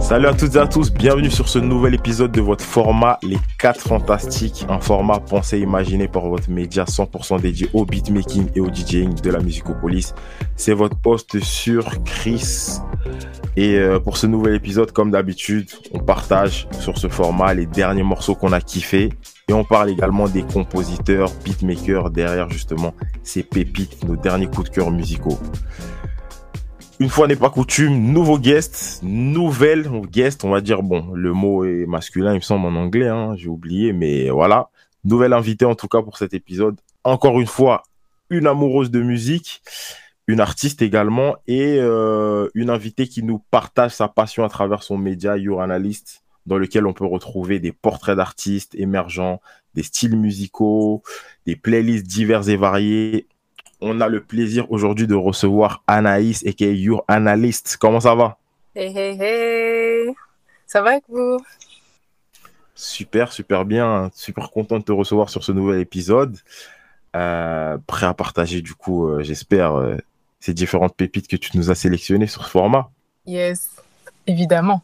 Salut à toutes et à tous, bienvenue sur ce nouvel épisode de votre format Les 4 Fantastiques, un format pensé imaginé par votre média 100% dédié au beatmaking et au DJing de la Musicopolis. C'est votre host sur Chris. Et euh, pour ce nouvel épisode, comme d'habitude, on partage sur ce format les derniers morceaux qu'on a kiffés et on parle également des compositeurs, beatmakers derrière justement ces pépites, nos derniers coups de cœur musicaux. Une fois n'est pas coutume, nouveau guest, nouvelle guest, on va dire, bon, le mot est masculin, il me semble, en anglais, hein, j'ai oublié, mais voilà. Nouvelle invitée, en tout cas, pour cet épisode. Encore une fois, une amoureuse de musique, une artiste également, et euh, une invitée qui nous partage sa passion à travers son média, Your Analyst, dans lequel on peut retrouver des portraits d'artistes émergents, des styles musicaux, des playlists diverses et variées, on a le plaisir aujourd'hui de recevoir Anaïs, et Your Analyst. Comment ça va? Hey, hey, hey Ça va avec vous? Super, super bien. Super content de te recevoir sur ce nouvel épisode. Euh, prêt à partager, du coup, euh, j'espère, euh, ces différentes pépites que tu nous as sélectionnées sur ce format. Yes, évidemment.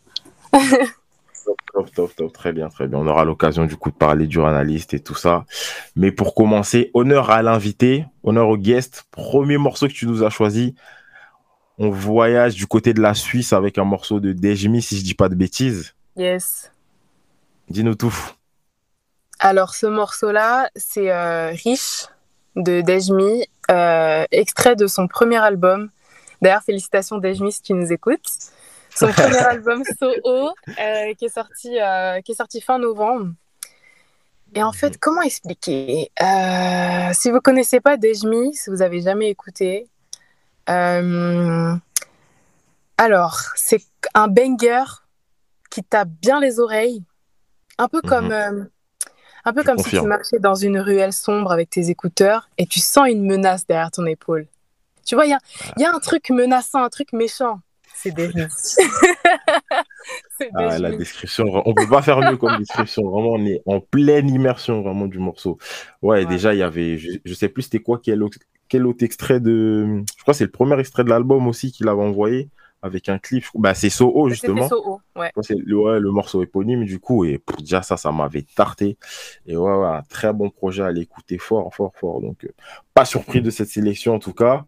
Top, top, top, très bien, très bien. On aura l'occasion du coup de parler du analyste et tout ça. Mais pour commencer, honneur à l'invité, honneur au guest. Premier morceau que tu nous as choisi. On voyage du côté de la Suisse avec un morceau de Dejmi, si je dis pas de bêtises. Yes. Dis-nous tout. Alors, ce morceau-là, c'est euh, Riche de Dejmi, euh, extrait de son premier album. D'ailleurs, félicitations Dejmi si tu nous écoutes son premier album Soho euh, qui est sorti euh, qui est sorti fin novembre. Et en fait, comment expliquer euh, Si vous connaissez pas Dejmi, si vous avez jamais écouté, alors c'est un banger qui tape bien les oreilles, un peu comme mhm. un peu comme si tu marchais dans une ruelle sombre avec tes écouteurs et tu sens une menace derrière ton épaule. Tu vois, il y a, y a un truc menaçant, un truc méchant c'est Dejmi. ah, la description, on peut pas faire mieux comme description. Vraiment, on est en pleine immersion vraiment du morceau. Ouais, déjà, il y avait, je, ne sais plus c'était quoi, quel, quel autre extrait de. Je crois que c'est le premier extrait de l'album aussi qu'il avait envoyé avec un clip. Bah, c'est Soho, justement. Soho, ouais. C'est le, le, morceau éponyme, du coup. Et déjà, ça, ça m'avait tarté. Et ouais, ouais, un très bon projet à l'écouter fort, fort, fort. Donc, euh, pas surpris de cette sélection, en tout cas.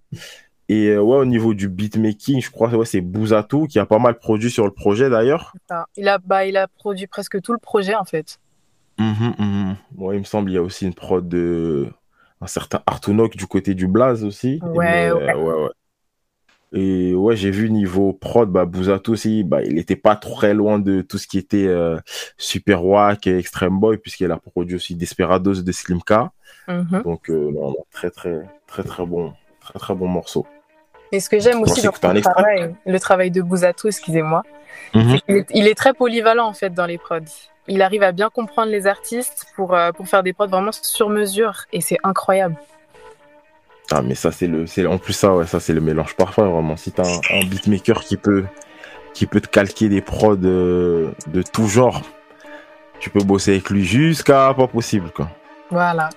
Et euh, ouais, au niveau du beatmaking, je crois que ouais, c'est Bouzatou qui a pas mal produit sur le projet d'ailleurs. Il a, bah, il a produit presque tout le projet en fait. Mmh, mmh. il me semble il y a aussi une prod de un certain Artunok du côté du Blaze aussi. Ouais, euh, ouais. ouais, Et ouais, j'ai vu niveau prod, bah, Bouzatou aussi, bah, il était pas très loin de tout ce qui était euh, Super Wack et Extreme Boy, puisqu'il a produit aussi Desperados de Slimka. Mmh. Donc, non, très, très, très, très bon, très, très bon morceau. Et ce que j'aime aussi dans le travail, le travail de Bouzatou, excusez-moi, mhm. il, est, très polyvalent en fait dans les prods. Il arrive à bien comprendre les artistes pour, euh, pour faire des prods vraiment sur mesure et c'est incroyable. Ah mais ça c'est le c'est en plus ça ouais ça c'est le mélange parfait vraiment si t'as un, un beatmaker qui peut qui peut te calquer des prods de, de tout genre tu peux bosser avec lui jusqu'à pas possible quoi. Voilà.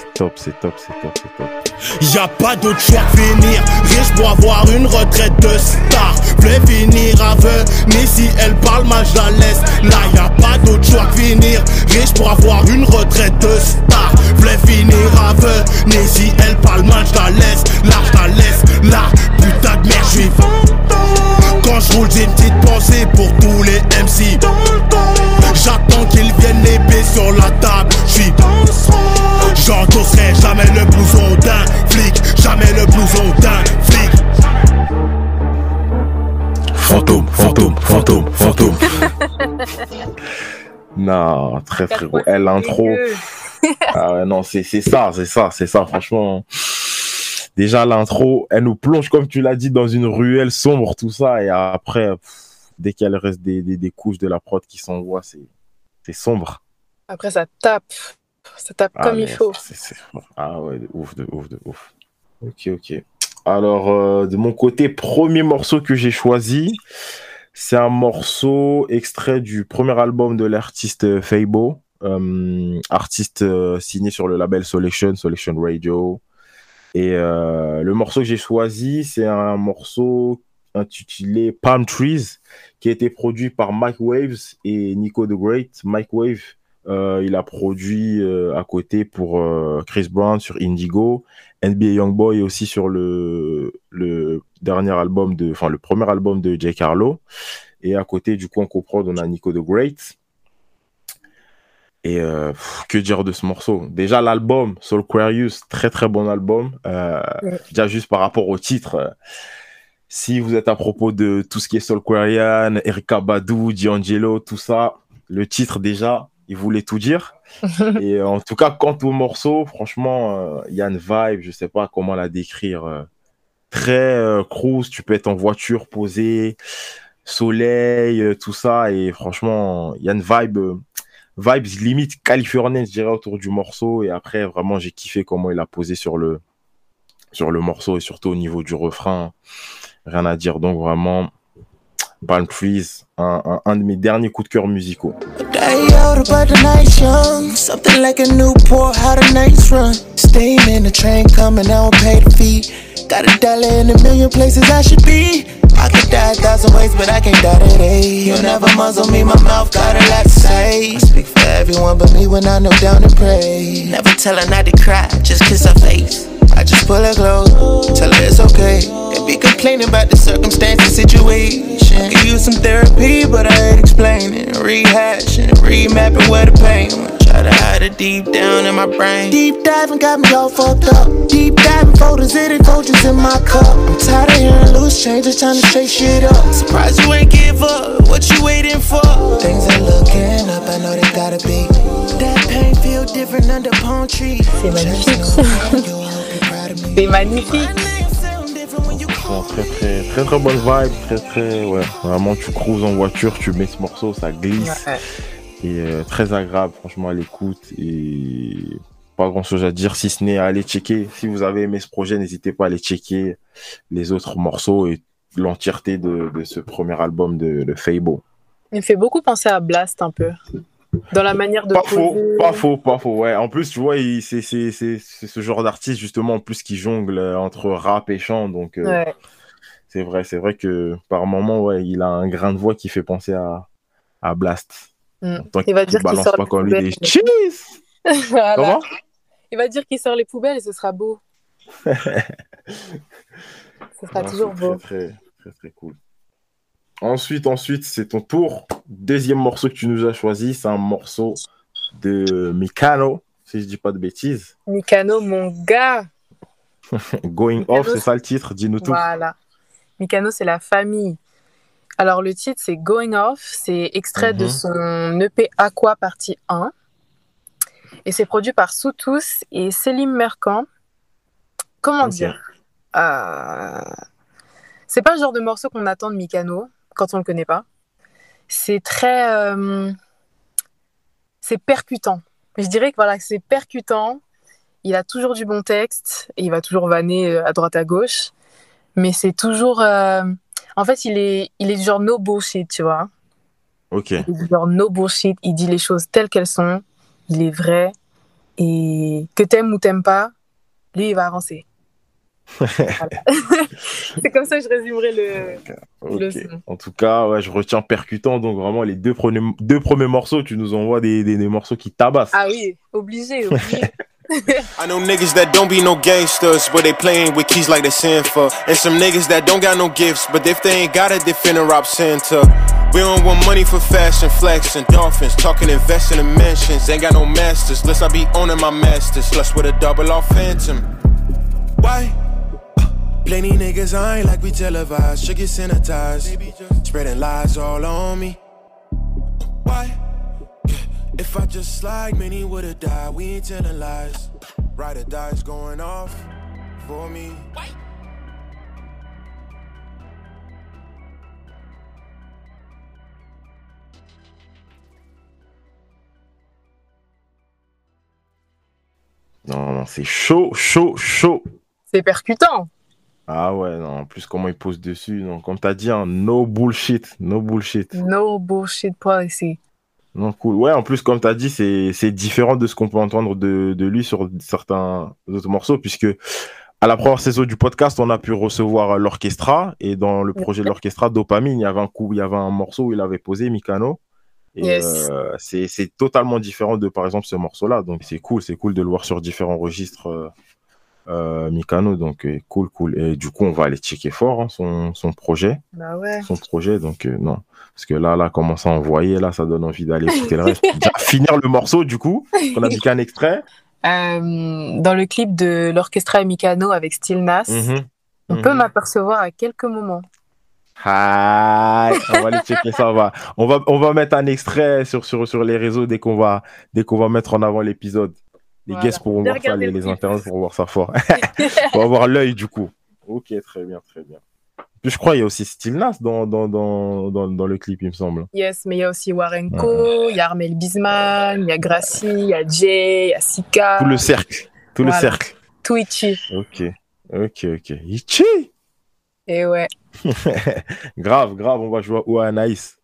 C'est top, c'est top, c'est top, c'est top. Y'a pas d'autre choix que venir riche pour avoir une retraite de star. Voulais finir aveugle, mais si elle parle mal, je la laisse. Là, y'a pas d'autre choix que venir riche pour avoir une retraite de star. Voulais finir aveugle, mais si elle parle mal, je la laisse. Là, je la laisse. Là, putain de merde, je Quand je roule, j'ai une petite pensée pour tous les MC. J'attends qu'ils viennent épée sur la table. J'suis J'endosserai jamais le blouson d'un flic. Jamais le blouson d'un flic. Fantôme, fantôme, fantôme, fantôme. non, très très gros. Elle l'intro. ah ouais, non, c'est ça, c'est ça, c'est ça, franchement. Déjà, l'intro, elle nous plonge, comme tu l'as dit, dans une ruelle sombre, tout ça. Et après, dès qu'elle reste des, des, des, couches de la prod qui s'envoient, c'est sombre. Après, ça tape. Ça tape ah, comme il faut. Ah ouais, de ouf, de ouf, de ouf. Ok, ok. Alors, euh, de mon côté, premier morceau que j'ai choisi, c'est un morceau extrait du premier album de l'artiste Fabo, euh, artiste euh, signé sur le label Selection, Selection Radio. Et le morceau que j'ai choisi, c'est un morceau intitulé Palm Trees, qui a été produit par Mike Waves et Nico the Great. Mike Wave, euh, il a produit euh, à côté pour euh, Chris Brown sur Indigo, NBA Youngboy aussi sur le, le dernier album de, enfin le premier album de J. Carlo. Et à côté, du coup, en coprod, on a Nico the Great. Et que dire de ce morceau? Déjà, l'album, Soul Aquarius, très très bon album. Déjà, juste par rapport au titre, si vous êtes à propos de tout ce qui est Soul Quarian, Erika Badu, D'Angelo, tout ça, le titre déjà, il voulait tout dire. et euh, en tout cas, quant au morceau, franchement, euh, il y a une vibe, je sais pas comment la décrire. Euh, très cruise, tu peux être en voiture posée, soleil, tout ça. Et franchement, il y a une vibe, vibes limite californienne, je dirais, autour du morceau. Et après, vraiment, j'ai kiffé comment il a posé sur le, sur le morceau et surtout au niveau du refrain. Rien à dire. Donc vraiment, Palm Trees, un, un, un de mes derniers coups de cœur musicaux. Got a dollar in a million places I should be. I could die a thousand ways, but I can't die today. You'll never muzzle me, my mouth got a lot to say. I speak for everyone but me when I know down and pray. Never tell her not to cry, just kiss her face. I just pull her close, tell her it's okay. And be complaining about the circumstance and situation. Give you some therapy, but I ain't explaining, rehashing, remapping where the pain went. Try to hide it deep down in my brain. Deep diving got me all fucked up. Deep diving photos, it ain't photos in my cup. I'm tired of hearing loose changes, trying to shake shit up. Surprised you ain't give up. What you waiting for? Things are looking up, I know they gotta be. That pain feel different under palm trees. C'est magnifique. Très très très très bonne vibe, très très ouais. Vraiment tu cruises en voiture, tu mets ce morceau, ça glisse et euh, très agréable franchement à l'écoute et pas grand chose à dire si ce n'est à aller checker. Si vous avez aimé ce projet, n'hésitez pas à aller checker les autres morceaux et l'entièreté de, de, ce premier album de, de Fable. Il fait beaucoup penser à Blast un peu dans la manière de pas faux pas faux pas faux ouais. En plus tu vois c'est c'est c'est ce genre d'artiste justement en plus qui jongle euh, entre rap et chant donc euh, c'est vrai c'est vrai que par moment ouais il a un grain de voix qui fait penser à à Blast. Mm. il va dire qu'il sort pas comme lui des cheese! Comment? Il va dire qu'il sort les poubelles et ce sera beau. Ce sera toujours beau. très très très cool Ensuite, ensuite, c'est ton tour. Deuxième morceau que tu nous as choisi, c'est un morceau de Mikano, si je dis pas de bêtises. Mikano, mon gars. Going Off, c'est ça le titre, dis-nous tout. Voilà. Mikano, c'est la famille. Alors, le titre, c'est Going Off. C'est extrait de mhm. son EP Aqua partie 1. Et c'est produit par Soutous et Selim Mercant. Comment dire? Euh... C'est pas le genre de morceau qu'on attend de Mikano quand on le connaît pas. C'est très, euh, c'est percutant. Je dirais que voilà, c'est percutant. Il a toujours du bon texte et il va toujours vanner euh, à droite à gauche, mais c'est toujours, euh, en fait, il est, il est du genre no bullshit, tu vois. Ok. Il est du genre no bullshit. Il dit les choses telles qu'elles sont. Il est vrai et que t'aimes ou t'aimes pas, lui il va avancer. c'est comme ça que je résumerai le, En tout cas, ouais, je retiens percutant. Donc vraiment, les deux premiers, deux premiers morceaux, tu nous envoies des, des, des morceaux qui tabassent. Ah oui, obligé, obligé. I know niggas that don't be no gangsters, but they playing with keys like they sin for. And some niggas that don't got no gifts, but if they ain't got a defender rob center. We don't want money for fashion, flex and dolphins. Talking investing in mansions, ain't got no masters. Less I be owning my masters, less with a double off phantom. Why? Plenty niggas I ain't like we televised, should get sanitized. Spreading lies all on me. Why? If I just slide, many would've died. We ain't telling lies. Ride or die's going off for me. Non, non, c'est chaud, chaud, chaud. C'est percutant. Ah ouais, non, en plus, comment il pose dessus. Donc, comme t'as dit, hein, no bullshit, no bullshit. No bullshit ici. Non, cool. Ouais, en plus, comme t'as dit, c'est différent de ce qu'on peut entendre de, de, lui sur certains autres morceaux, puisque à la première saison du podcast, on a pu recevoir l'orchestra et dans le projet de l'orchestra Dopamine, il y avait un coup, il y avait un morceau où il avait posé Mikano. Et euh, c'est totalement différent de par exemple ce morceau-là. Donc c'est cool, c'est cool de le voir sur différents registres euh, euh Mikano. Donc euh, cool, cool. Et du coup, on va aller checker fort hein, son, son projet. Bah ouais. Son projet. Donc non. Parce que là, là, commence à envoyer, là, ça donne envie d'aller écouter le reste. finir le morceau, du coup. On a dit qu'un extrait. dans le clip de l'orchestra Mikano avec Still Nas, mhm. on peut mhm. m'apercevoir à quelques moments. Ah, on va aller checker ça. On va, on va, on va mettre un extrait sur, sur, sur les réseaux dès qu'on va, dès qu'on va mettre en avant l'épisode. Les guests pourront voir ça, les, les internautes pourront voir ça fort. va avoir l'œil du coup. Ok, très bien, très bien. Puis je crois qu'il y a aussi Nas dans, dans, dans, dans, dans le clip, il me semble. Yes, mais il y a aussi Warenko, il y a Armel Bisman, il y a Gracie, il y a Jay, il y a Sika. Tout le cercle. Tout le cercle. Tout Ichi. Ok, ok, ok. Ichi Et ouais. grave, grave, on va jouer à Anaïs.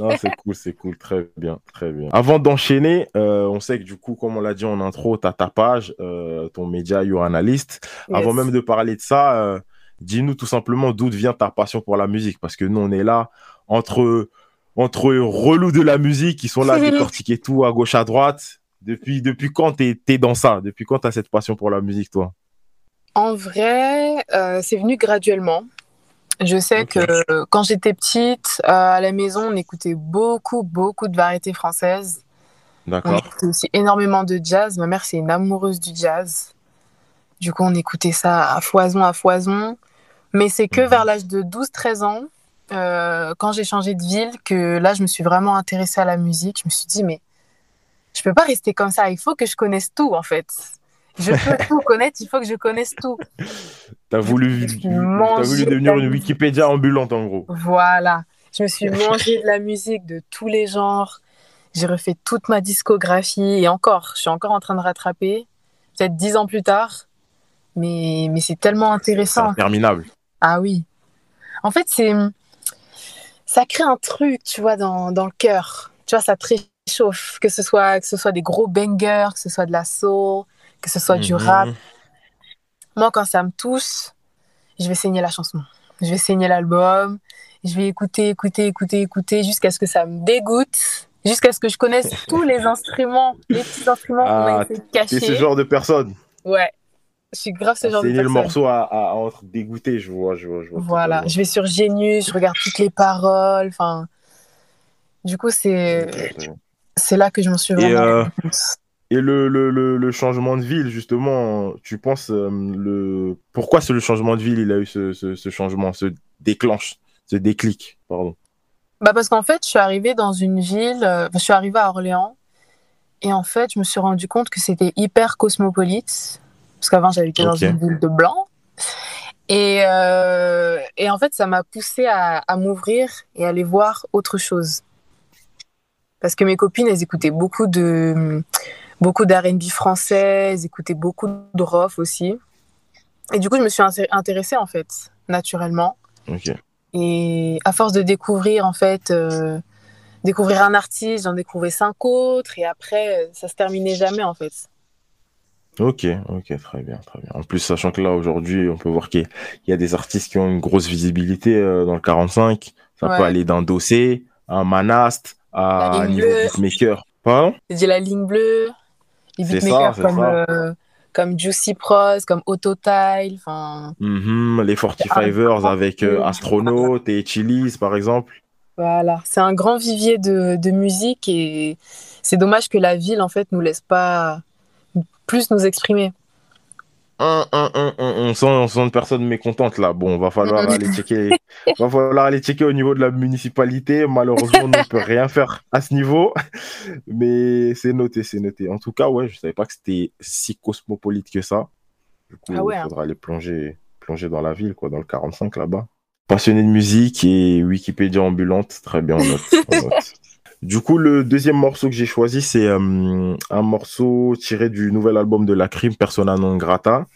Non, c'est cool, c'est cool, très bien, très bien. Avant d'enchaîner, euh, on sait que du coup, comme on l'a dit en intro, tu as ta page, euh, ton média You Analyst. Avant même de parler de ça, euh, dis-nous tout simplement d'où vient ta passion pour la musique, parce que nous, on est là entre entre relous de la musique qui sont là à décortiquer tout à gauche à droite. Depuis, depuis quand tu es, dans ça? Depuis quand tu as cette passion pour la musique, toi? En vrai, c'est venu graduellement. Je sais que quand j'étais petite, euh, à la maison, on écoutait beaucoup, beaucoup de variétés françaises. D'accord. On écoutait aussi énormément de jazz. Ma mère, c'est une amoureuse du jazz. Du coup, on écoutait ça à foison, à foison. Mais c'est que mhm. vers l'âge de 12-13 ans, euh, quand j'ai changé de ville, que là, je me suis vraiment intéressée à la musique. Je me suis dit, mais je peux pas rester comme ça. Il faut que je connaisse tout, en fait. Je peux tout connaître, il faut que je connaisse tout. T'as voulu, as voulu devenir une Wikipédia ambulante, en gros. Voilà. Je me suis mangé de la musique de tous les genres. J'ai refait toute ma discographie et encore, je suis encore en train de rattraper, peut-être dix ans plus tard. Mais, mais c'est tellement intéressant. C'est interminable. Ah oui. En fait, c'est ça crée un truc, tu vois, dans, dans le cœur. Tu vois, ça te réchauffe. Que ce, soit, que ce soit des gros bangers, que ce soit de la soul, que ce soit du rap. Mhm. Moi, quand ça me touche, je vais saigner la chanson. Je vais saigner l'album. Je vais écouter, écouter, écouter, écouter jusqu'à ce que ça me dégoûte. Jusqu'à ce que je connaisse tous les instruments, les petits instruments qu'on a ah, essayé de cacher. ce genre de personne. Ouais. Je suis grave ce genre de personne. le morceau à, à, entre dégoûter, je vois, je vois, je vois Voilà. Je vais sur Genius, je regarde toutes les paroles. Enfin, du coup, c'est c'est là que je m'en suis vraiment. Euh, et le, le, le, changement de ville, justement, tu penses, euh, le... pourquoi c'est le changement de ville, il a eu ce, ce, changement, ce déclenche, ce déclic, pardon? Bah Parce qu'en fait, je suis arrivée dans une ville, euh, je suis arrivée à Orléans, et en fait, je me suis rendu compte que c'était hyper cosmopolite, parce qu'avant, j'habitais dans une ville de blanc. Et, euh, et en fait, ça m'a poussée à, à m'ouvrir et à aller voir autre chose. Parce que mes copines, elles écoutaient beaucoup de beaucoup d'R&B français, écoutaient beaucoup de rock aussi. Et du coup, je me suis intéressée en fait, naturellement. Et à force de découvrir en fait, euh, découvrir un artiste, j'en découvrais cinq autres, et après, ça se terminait jamais en fait. Ok, ok, très bien, très bien. En plus, sachant que là aujourd'hui, on peut voir qu'il y a des artistes qui ont une grosse visibilité euh, dans le 45. Ça peut aller d'un dossier à un Manast, à un niveau beatmaker. Pardon? J'ai dit la ligne bleue. Les beatmakers comme, euh, comme Juicy Pros, comme Autotile. enfin mhm, les 45ers avec euh, Astronaut et Chili's, par exemple. Voilà, c'est un grand vivier de, de musique et c'est dommage que la ville, en fait, nous laisse pas plus nous exprimer on, sent, on sent une personne mécontente là. Bon, va falloir aller checker. va falloir aller checker au niveau de la municipalité. Malheureusement, on ne peut rien faire à ce niveau. Mais c'est noté, c'est noté. En tout cas, ouais, je savais pas que c'était si cosmopolite que ça. Du coup, ah il hein. faudra aller plonger, plonger dans la ville, quoi, dans le 45 là-bas. Passionné de musique et Wikipédia ambulante, très bien, Du coup, le deuxième morceau que j'ai choisi, c'est euh, un morceau tiré du nouvel album de La Crime, Persona non grata.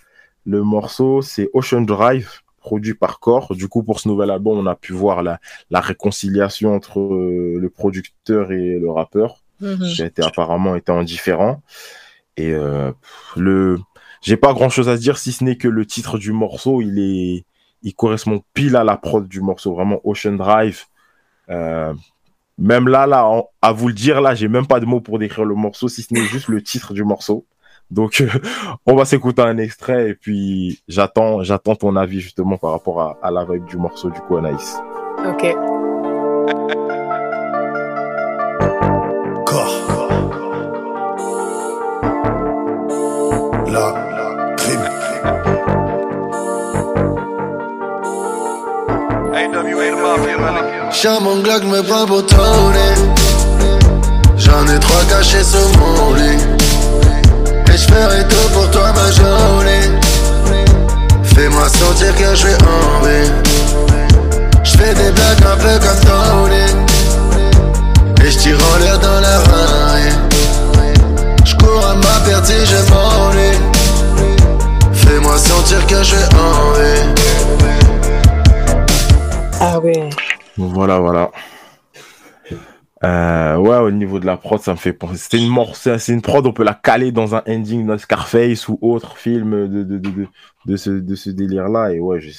Le morceau, c'est Ocean Drive, produit par Core. Du coup, pour ce nouvel album, on a pu voir la, la réconciliation entre euh, le producteur et le rappeur, mm-hmm. qui a été apparemment été indifférent. Et euh, le, j'ai pas grand chose à dire si ce n'est que le titre du morceau, il est, il correspond pile à la prod du morceau, vraiment Ocean Drive. Euh, même là, là, à vous le dire, là, j'ai même pas de mots pour décrire le morceau, si ce n'est juste le titre du morceau. Donc, on va s'écouter un extrait et puis j'attends, j'attends ton avis justement par rapport à, à la vibe du morceau du coup, Anaïs. Ok. Chien mon Glock me prend pour J'en ai trois cachés sur mon lit. Et je ferai tout pour toi ma journée. Fais-moi sentir que je suis en vie fais des blagues un peu comme Tony. Et je tire en l'air dans la rue Je cours à ma perte je m'ennuie. Fais-moi sentir que je suis en vie Ah ouais. Voilà, voilà. Euh, ouais, au niveau de la prod, ça me fait penser. C'était une morceau, c'est une prod, on peut la caler dans un ending de Scarface ou autre film de, de, de, de, de ce, de ce délire-là. Et ouais, j'ai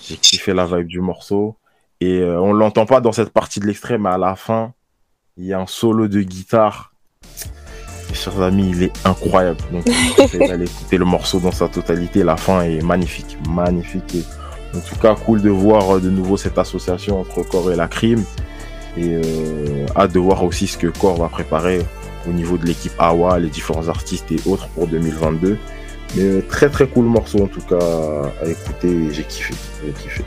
j'ai kiffé la vibe du morceau. Et euh, on l'entend pas dans cette partie de l'extrait, mais à la fin, il y a un solo de guitare. Et chers amis, il est incroyable. Donc, vous écouter le morceau dans sa totalité. La fin est magnifique, magnifique. Et en tout cas, cool de voir euh, de nouveau cette association entre Core et la crime. Et euh, hâte de voir aussi ce que Core va préparer au niveau de l'équipe AWA, les différents artistes et autres pour 2022. Mais euh, très très cool morceau en tout cas à écouter. J'ai kiffé, j'ai kiffé.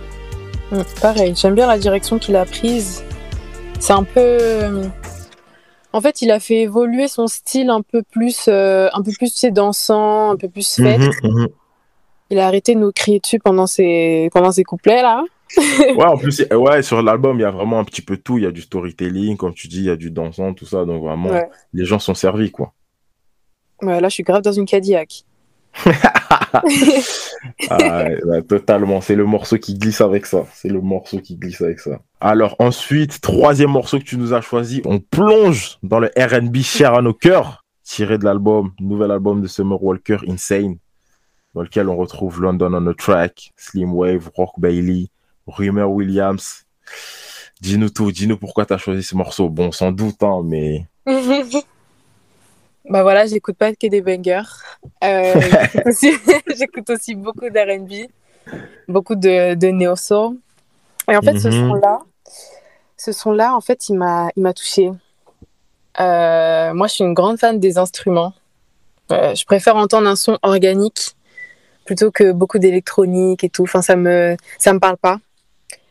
Pareil, j'aime bien la direction qu'il a prise. C'est un peu. euh, En fait, il a fait évoluer son style un peu plus, euh, un peu plus tu sais, dansant, un peu plus fête. Mhm. Il a arrêté de nous crier dessus pendant ses, pendant ses couplets là. Ouais, en plus, ouais, sur l'album, il y a vraiment un petit peu tout. Il y a du storytelling, comme tu dis, il y a du dansant, tout ça. Donc vraiment, Ouais. les gens sont servis, quoi. Ouais, là, je suis grave dans une Cadillac. Ah, totalement. C'est le morceau qui glisse avec ça. C'est le morceau qui glisse avec ça. Alors ensuite, troisième morceau que tu nous as choisi, on plonge dans le R&B cher à nos cœurs, tiré de l'album, nouvel album de Summer Walker, Insane, dans lequel on retrouve London on the Track, Slim Wave, Rock Bailey, Rumor Williams. Dis-nous tout, dis-nous pourquoi tu as choisi ce morceau. Bon, sans doute, hein, mais bah voilà, j'écoute pas que des bangers. Euh, j'écoute aussi, j'écoute aussi beaucoup d'R&B, beaucoup de, de neo soul. Et en fait, ce Mhm. son-là, ce son-là, en fait, il m'a, il m'a touchée. Euh, moi, je suis une grande fan des instruments. Euh, je préfère entendre un son organique plutôt que beaucoup d'électronique et tout. Enfin, ça me, ça me parle pas.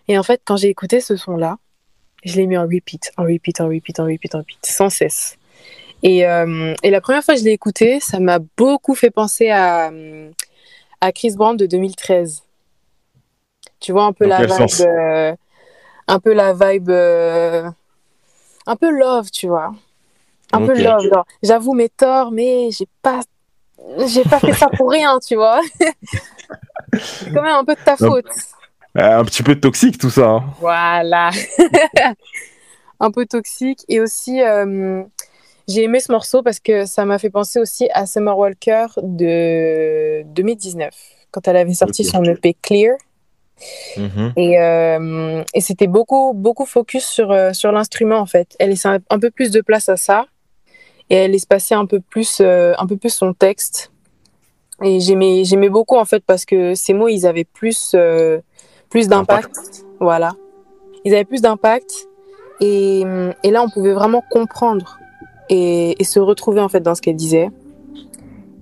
Et en fait, quand j'ai écouté ce son-là, je l'ai mis en repeat, en repeat, en repeat, en repeat, en repeat, sans cesse. Et, euh, et la première fois que je l'ai écouté, ça m'a beaucoup fait penser à, à Chris Brown de 2013. Tu vois un peu Dans la vibe, euh, un peu la vibe, euh, un peu love, tu vois. Un peu love, genre, j'avoue mes torts, mais j'ai pas, j'ai pas fait ça pour rien, tu vois. C'est quand même un peu de ta faute. euh, un petit peu toxique tout ça. hein. Voilà. un peu toxique. Et aussi, euh, j'ai aimé ce morceau parce que ça m'a fait penser aussi à Summer Walker de 2019, quand elle avait sorti son EP Clear. Mhm. Et, euh, et c'était beaucoup, beaucoup focus sur, sur l'instrument, en fait. Elle laissait un, un peu plus de place à ça. Et elle espaçait un peu plus, euh, un peu plus son texte. Et j'aimais, j'aimais beaucoup, en fait, parce que ces mots, ils avaient plus, euh, plus d'impact. Voilà. Ils avaient plus d'impact. Et, et là, on pouvait vraiment comprendre et, et se retrouver, en fait, dans ce qu'elle disait.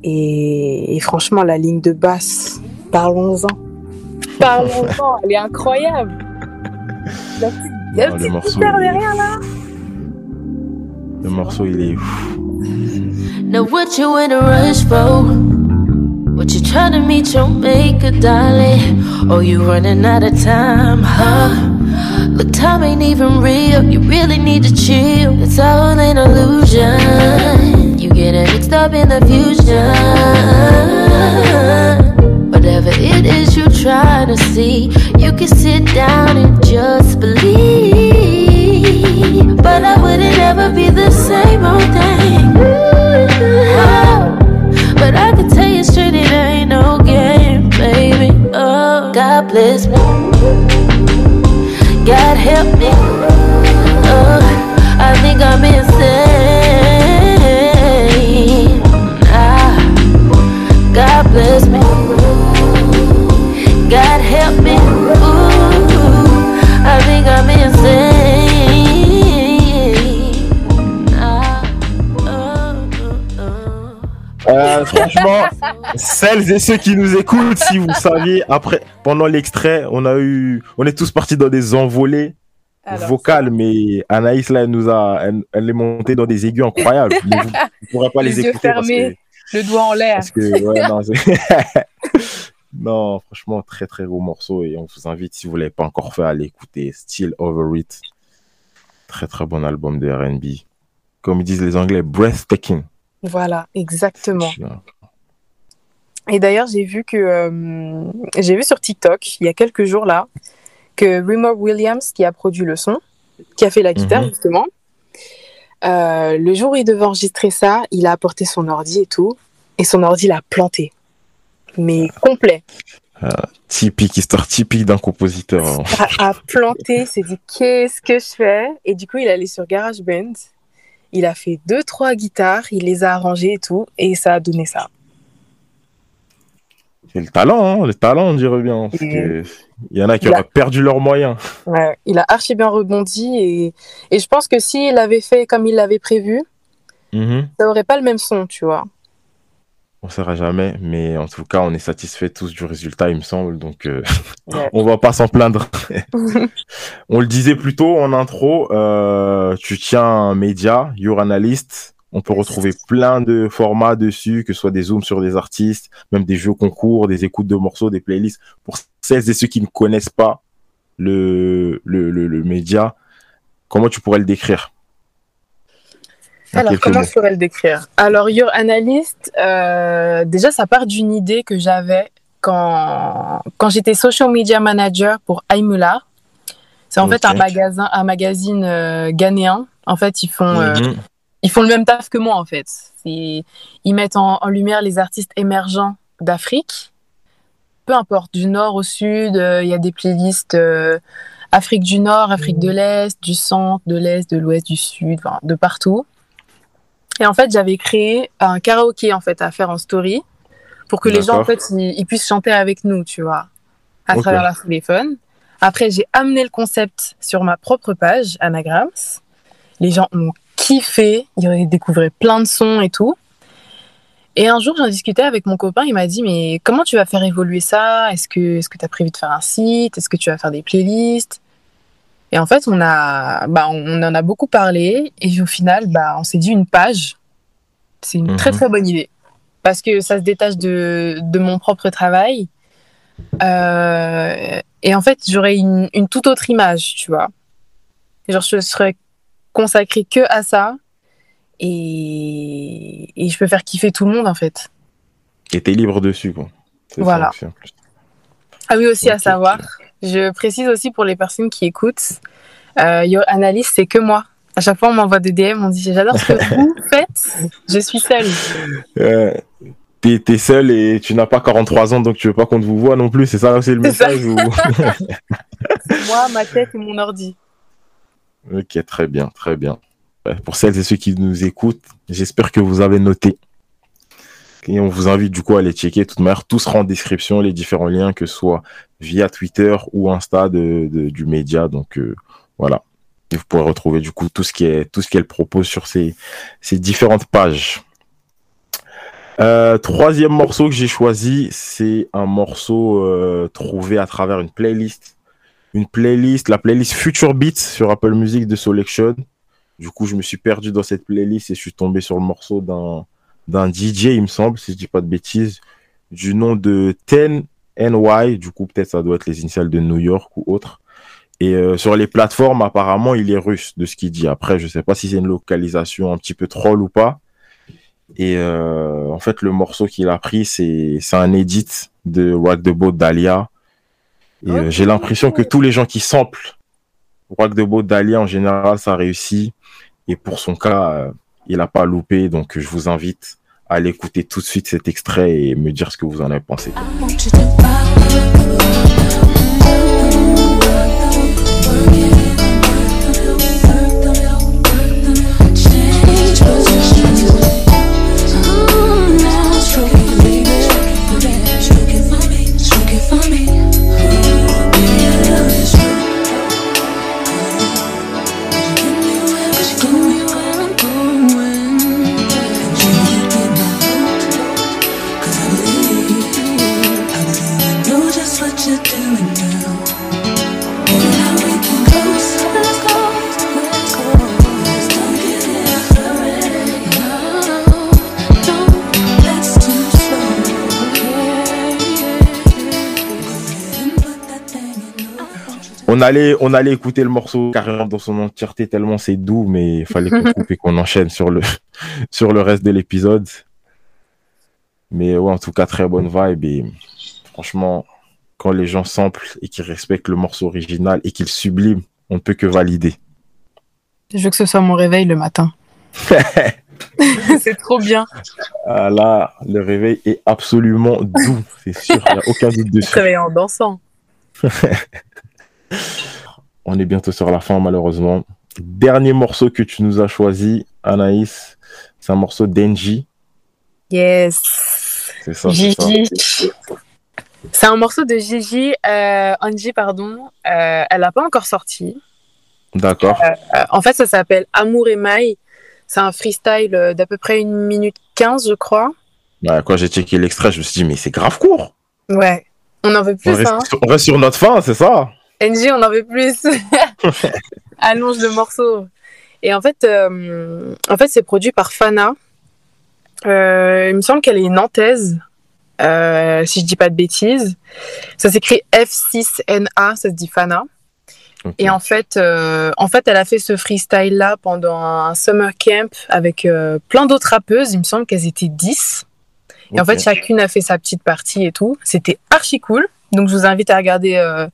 Et, et franchement, la ligne de basse, parlons-en. Parlons-en, elle est incroyable. La petite- Il y a Ah, le morceau, derrière là. Le morceau, il est. Now what you in a rush for? What you trying to meet your maker, darling? Oh, you running out of time, huh? Look, time ain't even real. You really need to chill. It's all an illusion. You get it mixed up in the fusion. Whatever it is you try to see, you can sit down and just believe but I wouldn't ever be the same old thing. Oh, but I can tell you straight, it ain't no game, baby. Oh, God bless me. God help me. Oh, I think I'm insane. Ah, God bless me. Euh, franchement, celles et ceux qui nous écoutent, si vous saviez, après, pendant l'extrait, on a eu, on est tous partis dans des envolées Alors, vocales, mais Anaïs, là, elle nous a, elle, elle est montée dans des aigus incroyables. Mais vous ne pourrez pas les, Les yeux écouter parce que, fermés. Le doigt en l'air. parce que, ouais, non, franchement, très, très gros morceau et on vous invite, si vous l'avez pas encore fait, à l'écouter. Still Over It. Très, très bon album de R&B. Comme ils disent les Anglais, breathtaking. Voilà, exactement. Et d'ailleurs, j'ai vu que euh, j'ai vu sur TikTok il y a quelques jours là que Remo Williams, qui a produit le son, qui a fait la guitare Mhm. justement, euh, le jour où il devait enregistrer ça, il a apporté son ordi et tout, et son ordi l'a planté, mais complet. Typique, histoire typique d'un compositeur. hein. A, a planté, s'est dit qu'est-ce que je fais? Et du coup, il est allé sur GarageBand, il a fait deux trois guitares, il les a arrangées et tout, et ça a donné ça. C'est le talent, hein, le talent, on dirait bien. Que il y en a qui a- auraient perdu leurs moyens. Ouais, il a archi bien rebondi et, et je pense que s'il avait fait comme il l'avait prévu, Mhm. ça aurait pas le même son, tu vois. On ne saura jamais, mais en tout cas, on est satisfait tous du résultat, il me semble. Donc, euh, Ouais. on va pas s'en plaindre. on le disait plus tôt en intro, euh, tu tiens un média, Your Analyst. On peut retrouver plein de formats dessus, que ce soit des zooms sur des artistes, même des jeux concours, des écoutes de morceaux, des playlists. Pour celles et ceux qui ne connaissent pas le, le, le, le média, comment tu pourrais le décrire? Alors, comment je pourrais le décrire? Alors, Your Analyst, euh, déjà, ça part d'une idée que j'avais quand, quand j'étais social media manager pour Aimula. C'est en fait un magasin, un magazine euh, ghanéen. En fait, ils font, euh, Mhm. ils font le même taf que moi, en fait. Ils mettent en, en lumière les artistes émergents d'Afrique. Peu importe, du nord au sud, euh, il y a des playlists euh, Afrique du Nord, Afrique de l'Est, du centre, de l'Est, de l'Ouest, du Sud, enfin, de partout. Et en fait, j'avais créé un karaoké en fait à faire en story pour que les gens en fait ils, ils puissent chanter avec nous, tu vois, à travers leur téléphone. Après, j'ai amené le concept sur ma propre page Anagrams. Les gens ont kiffé, ils ont découvert plein de sons et tout. Et un jour, j'en discutais avec mon copain, il m'a dit Mais comment tu vas faire évoluer ça? Est-ce que tu as prévu de faire un site? Est-ce que tu vas faire des playlists? Et en fait, on, a, bah, on en a beaucoup parlé. Et au final, bah, on s'est dit une page. C'est une Mhm. très très bonne idée. Parce que ça se détache de, de mon propre travail. Euh, et en fait, j'aurais une, une toute autre image, tu vois. Genre, je serais consacrée que à ça. Et, et je peux faire kiffer tout le monde, en fait. Et t'es libre dessus, quoi. Ça Voilà. Ah oui, aussi à savoir, je précise aussi pour les personnes qui écoutent, euh, Your Analyst, c'est que moi. À chaque fois, on m'envoie des DM, on dit j'adore ce que vous faites, je suis seule. Euh, t'es, t'es seul et tu n'as pas 43 ans, donc tu veux pas qu'on te vous voit non plus. C'est ça aussi le message ou... Moi, ma tête et mon ordi. Ok, très bien, très bien. Euh, Pour celles et ceux qui nous écoutent, j'espère que vous avez noté. Et on vous invite du coup à aller checker. De toute manière, tout sera en description, les différents liens, que ce soit via Twitter ou Insta de, du média. Donc euh, voilà. Et vous pourrez retrouver du coup tout ce qui est tout ce qu'elle propose sur ces, différentes pages. Euh, troisième morceau que j'ai choisi, c'est un morceau euh, trouvé à travers une playlist une playlist, la playlist Future Beats sur Apple Music de Selection. Du coup, je me suis perdu dans cette playlist et je suis tombé sur le morceau d'un d'un DJ, il me semble, si je dis pas de bêtises, du nom de 10NY. Du coup, peut-être ça doit être les initiales de New York ou autre. Et euh, sur les plateformes, apparemment, il est russe de ce qu'il dit. Après, je sais pas si c'est une localisation un petit peu troll ou pas. Et euh, en fait, le morceau qu'il a pris, c'est c'est un edit de Rock the Boat d'Alia. Et euh, j'ai l'impression que tous les gens qui samplent Rock the Boat d'Alia, en général, ça réussit. Et pour son cas, euh, il a pas loupé. Donc, je vous invite à aller écouter tout de suite cet extrait et me dire ce que vous en avez pensé. On allait, on allait écouter le morceau carrément dans son entièreté tellement c'est doux, mais il fallait qu'on coupe et qu'on enchaîne sur le, sur le reste de l'épisode. Mais ouais, en tout cas, très bonne vibe et franchement, quand les gens samplent et qu'ils respectent le morceau original et qu'ils subliment, on ne peut que valider. Je veux que ce soit mon réveil le matin. c'est trop bien. Ah là, le réveil est absolument doux, c'est sûr, il n'y a aucun doute dessus. Réveil en dansant. On est bientôt sur la fin, malheureusement. Dernier morceau que tu nous as choisi, Anaïs, c'est un morceau d'Engie. Yes. C'est ça. Gigi. C'est un morceau de Gigi, euh, Angie, pardon. Euh, elle n'a pas encore sorti. D'accord. Euh, en fait, ça s'appelle Amour et Maille. C'est un freestyle d'à peu près une minute 15, je crois. Ouais, quand j'ai checké l'extrait, je me suis dit, mais c'est grave court. Ouais. On en veut plus, On reste, hein. sur, on reste sur notre fin, c'est ça? NG, on en veut plus. Allonge le morceau. Et en fait, euh, en fait c'est produit par Fana. Euh, il me semble qu'elle est nantaise, euh, si je dis pas de bêtises. Ça s'écrit F6NA, ça se dit Fana. Et en fait, euh, en fait, elle a fait ce freestyle là pendant un summer camp avec plein d'autres rappeuses. Il me semble qu'elles étaient 10. Et en fait, chacune a fait sa petite partie et tout. C'était archi cool. Donc, je vous invite à regarder,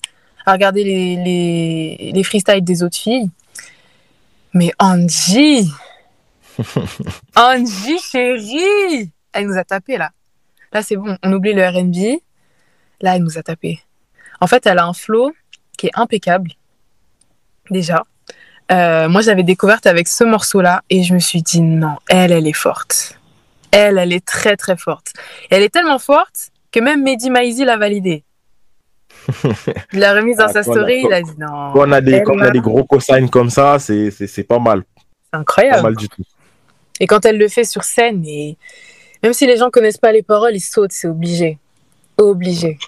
à regarder les, les, les freestyles des autres filles. Mais Angie, Angie chérie, elle nous a tapé là. Là, c'est bon, on oublie le R&B. Là, elle nous a tapé. En fait, elle a un flow qui est impeccable. Déjà. Euh, moi, je l'avais découverte avec ce morceau-là et je me suis dit non, elle, elle est forte. Elle, elle est très très forte. Et elle est tellement forte que même Mehdi Maizi l'a validée. Il l'a remise dans Ah, sa a- story, il a dit non. Quand on a des, elle, quand on a là, des gros cosignes comme ça, c'est c'est- c'est pas mal. C'est Pas incroyable. mal du tout. Et quand elle le fait sur scène, et même si les gens connaissent pas les paroles, ils sautent, c'est obligé. Obligé.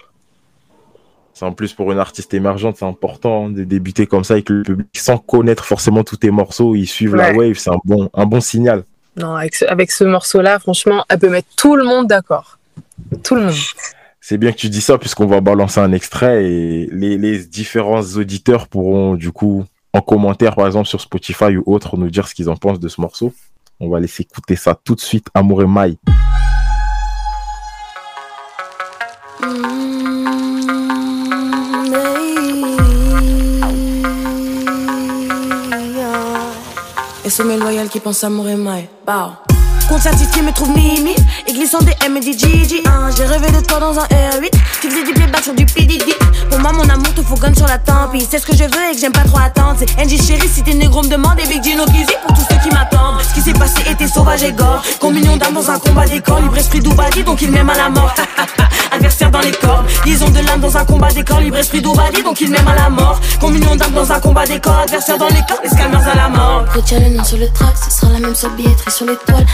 C'est en plus pour une artiste émergente, c'est important de débuter comme ça avec le public sans connaître forcément tous tes morceaux. Ils suivent la wave, c'est un bon, un bon signal. Non, avec ce, avec ce morceau-là, franchement, elle peut mettre tout le monde d'accord. Tout le monde. C'est bien que tu dis ça puisqu'on va balancer un extrait et les, différents auditeurs pourront du coup en commentaire par exemple sur Spotify ou autre nous dire ce qu'ils en pensent de ce morceau. On va laisser écouter ça tout de suite. Amour et maille. Et sommet loyal qui pense amour et maille. Bow. Compte certifié me trouve Mimi. Et glissant des M et des Gigi. Hein. J'ai rêvé de toi dans un R8 Tu faisais du playback sur du PDD Pour moi mon amour te faut gun sur la tempie C'est ce que je veux et que j'aime pas trop attendre. C'est NG chérie si t'es négro me demande. Et Big Gino pour tous ceux qui m'attendent. Ce qui s'est passé était sauvage et gore. Communion d'âme dans un combat des corps. Libre esprit d'Oubadi donc il m'aime à la mort. Adversaire dans les corps. Liaison de l'âme dans un combat des corps. Libre esprit d'Oubadi donc il m'aime à la mort. Communion d'âme dans un combat des corps. Adversaire dans les corps Les scammers à la mort. Retiens le nom sur le track, ce sera la même sur sur l'étoile.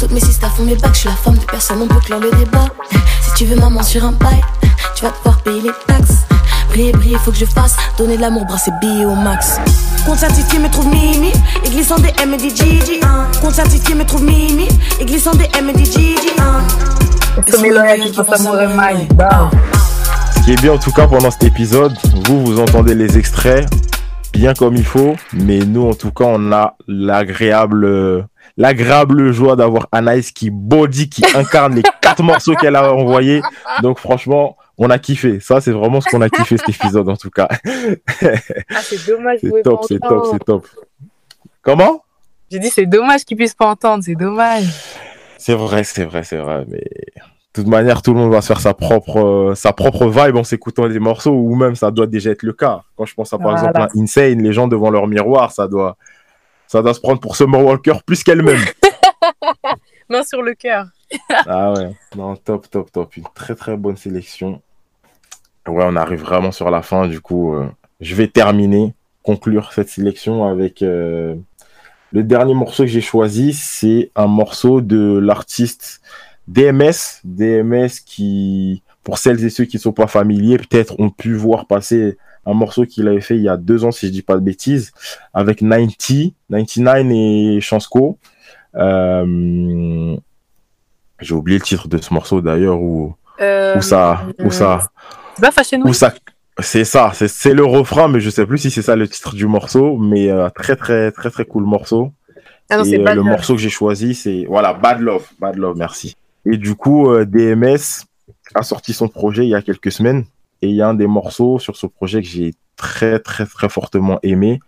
Toutes mes sisters font mes bacs, je suis la femme de personne, on peut clore le débat. Si tu veux maman sur un bail, tu vas devoir payer les taxes. Briller, briller, faut que je fasse. Donner de l'amour, brasser billets au max. Compte certifié me trouve Mimi Et glissant des M et des Gigi. Compte certifié me trouve Mimi Et glissant des M et des Gigi. Bah. Ce qui est bien en tout cas pendant cet épisode, vous, vous entendez les extraits bien comme il faut, mais nous en tout cas on a l'agréable euh, l'agréable joie d'avoir Anaïs qui body, qui incarne les quatre morceaux qu'elle a envoyés. Donc franchement, on a kiffé. Ça c'est vraiment ce qu'on a kiffé cet épisode en tout cas. Ah, c'est dommage, C'est top, c'est top, c'est top. Comment? J'ai dit, c'est dommage qu'ils puissent pas entendre, c'est dommage. C'est vrai, c'est vrai, c'est vrai, mais de toute manière, tout le monde va se faire sa propre, euh, sa propre vibe en s'écoutant les morceaux, ou même ça doit déjà être le cas. Quand je pense à par Voilà. exemple à Insane, les gens devant leur miroir, ça doit, ça doit se prendre pour Summer Walker plus qu'elle-même. Main sur le cœur. ah ouais, non, top, top, top. Une très très bonne sélection. Ouais, on arrive vraiment sur la fin, du coup, euh, je vais terminer, conclure cette sélection avec euh, Le dernier morceau que j'ai choisi, c'est un morceau de l'artiste DMS. DMS qui, pour celles et ceux qui ne sont pas familiers, peut-être ont pu voir passer un morceau qu'il avait fait il y a deux ans, si je dis pas de bêtises, avec 90, 99 et Chansco. Euh, j'ai oublié le titre de ce morceau d'ailleurs, où, Euh, ça, où ça, C'est pas Fashion où ça, c'est ça, c'est, c'est le refrain, mais je sais plus si c'est ça le titre du morceau, mais euh, très très très très cool morceau. Ah non, Et, euh, le Love. morceau que j'ai choisi, c'est voilà Bad Love, Bad Love, merci. Et du coup, euh, DMS a sorti son projet il y a quelques semaines, et il y a un des morceaux sur ce projet que j'ai très très très fortement aimé,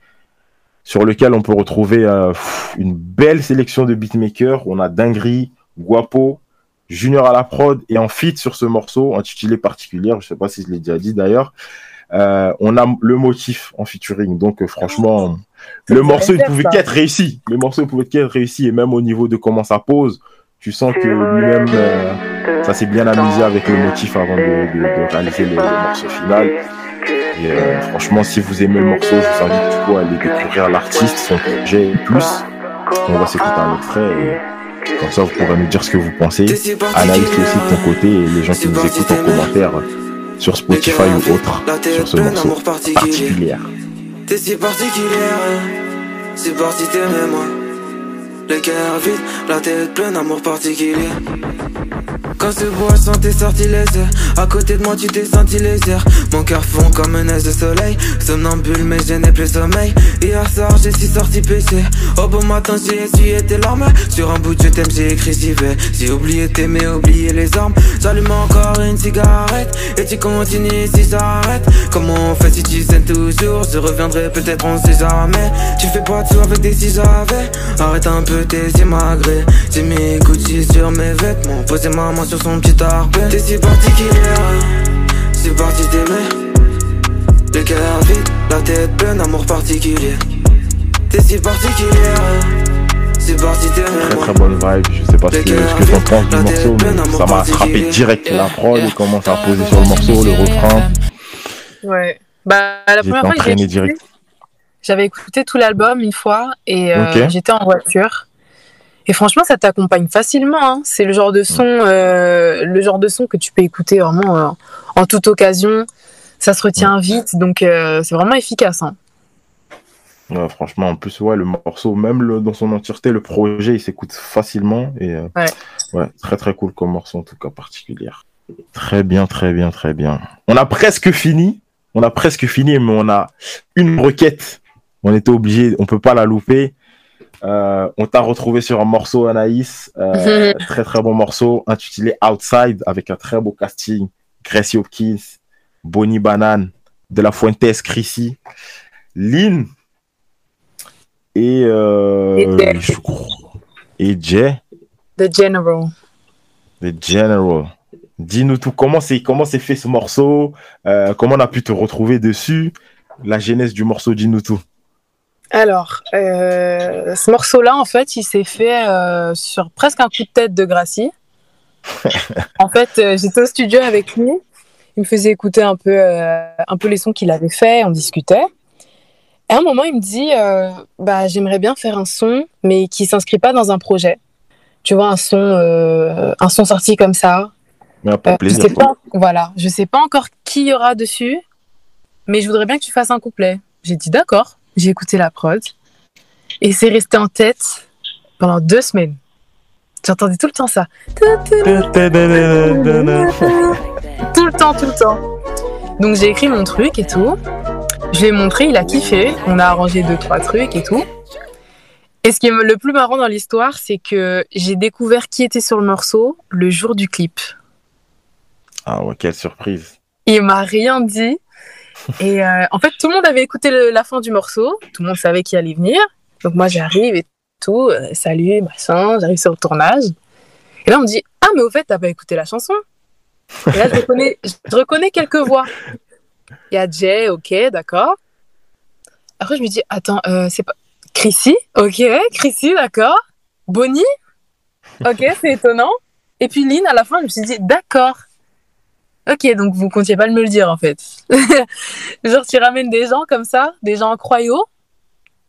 sur lequel on peut retrouver euh, une belle sélection de beatmakers. On a Dinguerie, Guapo, Junior à la prod et en feat sur ce morceau intitulé Particulière, je sais pas si je l'ai déjà dit d'ailleurs. Euh, on a le motif en featuring, donc euh, franchement, C'est le morceau il pouvait qu'être réussi. Le morceau pouvait qu'être réussi et même au niveau de comment ça pose, tu sens que lui-même euh, ça s'est bien amusé avec le motif avant de, de- de réaliser le, le morceau final. Et euh, franchement, si vous aimez le morceau, je vous invite du coup à aller découvrir l'artiste, son projet et plus. On va s'écouter un extrait et comme ça vous pourrez nous dire ce que vous pensez. Analyse aussi de ton côté et les gens qui nous écoutent en commentaire sur Spotify ou autre sur ce morceau particulier. T'es si particulière, c'est parti t'aimer moi. Le cœur vide, la tête pleine d'amour particulier. Quand ce boisson t'es sorti les airs À côté de moi tu t'es senti les airs Mon cœur fond comme un neige de soleil Somnambule mais je n'ai plus sommeil. Hier soir j'ai suis sorti péché Au bon matin j'ai essuyé tes larmes. Sur un bout de je t'aime j'ai écrit si vais. J'ai oublié t'aimer, oublié les armes. J'allume encore une cigarette Et tu continues si j'arrête. Comment on fait si tu saignes toujours? Je reviendrai peut-être on sait jamais. Tu fais pas tout avec des si j'avais. Arrête un peu tes yeux magrés J'ai mis Gucci sur mes vêtements. Posé ma main sur son petit arbre T'es si particulière C'est parti t'aimer Le cœur vide, la tête pleine d'amour particulier T'es si particulière C'est parti Très t'aimer très bonne vibe, je sais pas ce que, ce que t'en penses du morceau, mais ça m'a frappé direct la prod, il commence à poser sur le morceau, le refrain. Ouais. Bah, la première fois que j'ai entraîné écouté, j'avais écouté tout l'album une fois et euh, Ok. j'étais en voiture. Et franchement, ça t'accompagne facilement. hein. C'est le genre de son, euh, le genre de son que tu peux écouter vraiment euh, en toute occasion. Ça se retient vite, donc euh, c'est vraiment efficace. hein. Ouais, franchement, en plus, ouais, le morceau, même le- dans son entièreté, le projet, il s'écoute facilement. Et Ouais. ouais, très très cool comme morceau, en tout cas particulière. Très bien, très bien, très bien. On a presque fini. On a presque fini, mais on a une requête. On était obligé, on peut pas la louper. Euh, on t'a retrouvé sur un morceau, Anaïs. Euh, très très bon morceau, intitulé Outside, avec un très beau casting. Gracie Hopkins, Bonnie Banane, De La Fuentes, Chrissy, Lynn et, euh, Et Jay. je crois- et Jay, The General. The General. Dis-nous tout, comment c'est comment c'est fait ce morceau, euh, comment on a pu te retrouver dessus, la genèse du morceau, dis-nous tout. Alors, euh, ce morceau-là, en fait, il s'est fait euh, sur presque un coup de tête de Gracie. en fait, euh, j'étais au studio avec lui. Il me faisait écouter un peu, un peu les sons qu'il avait fait. On discutait. Et à un moment, il me dit bah, J'aimerais bien faire un son, mais qui s'inscrit pas dans un projet. Tu vois, un son, un son sorti comme ça. Mais pour Euh, je plaisir. sais pas, voilà, je sais pas encore qui y aura dessus, mais je voudrais bien que tu fasses un couplet. J'ai dit d'accord. J'ai écouté la prod et c'est resté en tête pendant deux semaines. J'entendais tout le temps ça. Tout le temps, tout le temps. Donc j'ai écrit mon truc et tout. Je lui ai montré, il a kiffé. On a arrangé deux, trois trucs et tout. Et ce qui est le plus marrant dans l'histoire, c'est que j'ai découvert qui était sur le morceau le jour du clip. Ah ouais, quelle surprise. Il m'a rien dit. Et euh, en fait, tout le monde avait écouté la fin du morceau. Tout le monde savait qui allait venir. Donc moi, j'arrive et tout. euh, salut, machin. J'arrive sur le tournage. Et là, on me dit Ah, mais au fait, t'as pas écouté la chanson? Et là, je reconnais, je reconnais quelques voix. Il y a Jay, ok, d'accord. Après, je me dis Attends, euh, c'est pas. Chrissy? Ok, Chrissy, d'accord. Bonnie? Ok, c'est étonnant. Et puis Lynn, à la fin, je me suis dit D'accord. Ok, donc vous comptiez pas me le dire en fait. Genre tu ramènes des gens comme ça, des gens croyaux,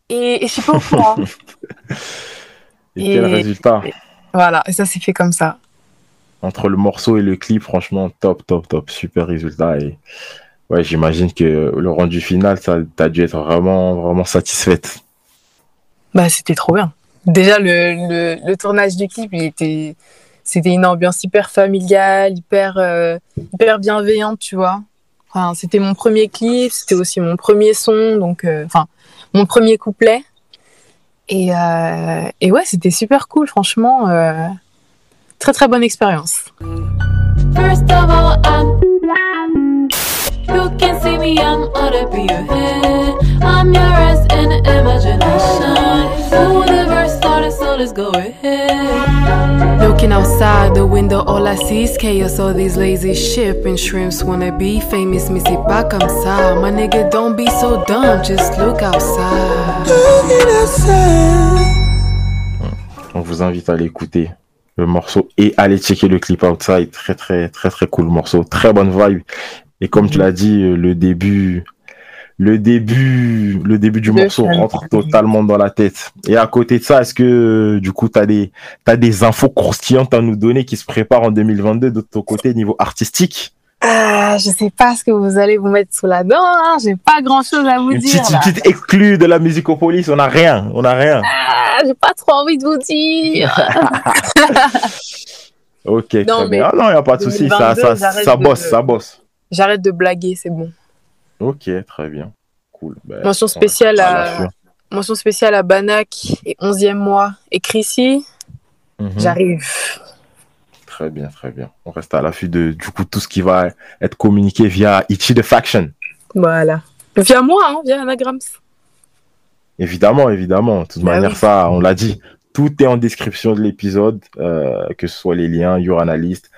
Et, et je suis pas au courant. et, quel Et- résultat? voilà, et ça s'est fait comme ça. Entre le morceau et le clip, franchement, top, top, top. Super résultat. Et ouais, j'imagine que le rendu final, ça t'as dû être vraiment, vraiment satisfaite. Bah, c'était trop bien. Déjà, le, le, le tournage du clip, il était, c'était une ambiance hyper familiale, hyper, euh, hyper bienveillante, tu vois. Enfin, c'était mon premier clip, c'était aussi mon premier son, donc, euh, mon premier couplet. Et, euh, et ouais, c'était super cool, franchement. très, très bonne expérience. You can see me, I'm all up in your head. I'm your in the imagination. Ooh, the verse started, so let's go ahead. Looking outside the window, all I see is chaos. All these lazy shipping shrimps wanna be famous. C'est pas comme ça. My nigga, don't be so dumb. Just look outside. On vous invite à l'écouter le morceau et aller checker le clip outside. Très, très, très, très cool morceau. Très bonne vibe. Et comme tu l'as dit, euh, le début, le début, le début du morceau rentre totalement dans la tête. Et à côté de ça, est-ce que, euh, du coup, t'as des, t'as des infos croustillantes à nous donner qui se préparent en 2022 de ton côté niveau artistique? Ah, je sais pas ce que vous allez vous mettre sous la dent, hein. j'ai pas grand chose à vous Une dire. petite, là. une petite exclue de la musicopolis, on n'a rien, on n'a rien. Ah, j'ai pas trop envie de vous dire. Ok, très Non, mais bien. Ah non, il n'y a pas de souci, ça, 2022, ça, j'arrête ça de- bosse, ça bosse. J'arrête de blaguer, c'est bon. Ok, très bien. Cool. Ben, Mention on spéciale à-. Mention spéciale à Banak et 11e mois et Chrissy. Mhm. J'arrive. Très bien, très bien. On reste à l'affût de du coup tout ce qui va être communiqué via Ichi the Faction. Voilà. Via moi, hein, via Anagrams. Évidemment, évidemment. De toute Bah manière, oui. ça, on l'a dit. Tout est en description de l'épisode, euh, que ce soit les liens, Your Analyst,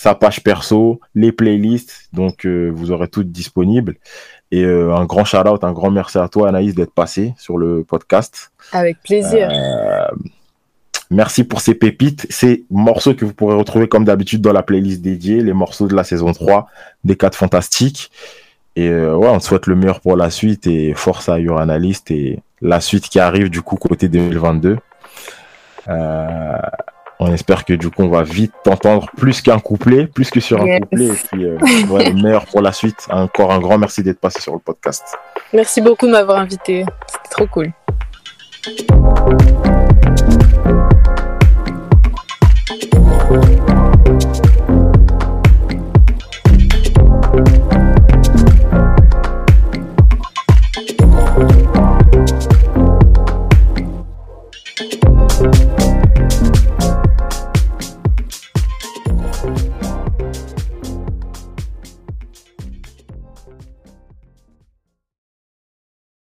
sa page perso, les playlists. Donc, euh, vous aurez toutes disponibles. Et euh, un grand shout out, un grand merci à toi, Anaïs, d'être passé sur le podcast. Avec plaisir. Euh, merci pour ces pépites, ces morceaux que vous pourrez retrouver comme d'habitude dans la playlist dédiée, les morceaux de la saison 3 des 4 fantastiques. Et euh, ouais, on te souhaite le meilleur pour la suite et force à Your Analyst et la suite qui arrive du coup côté 2022. Euh, on espère que du coup on va vite t'entendre plus qu'un couplet, plus que sur un Yes. couplet. Et puis euh, ouais, le meilleur pour la suite. Encore un grand merci d'être passé sur le podcast. Merci beaucoup de m'avoir invité. C'était trop cool.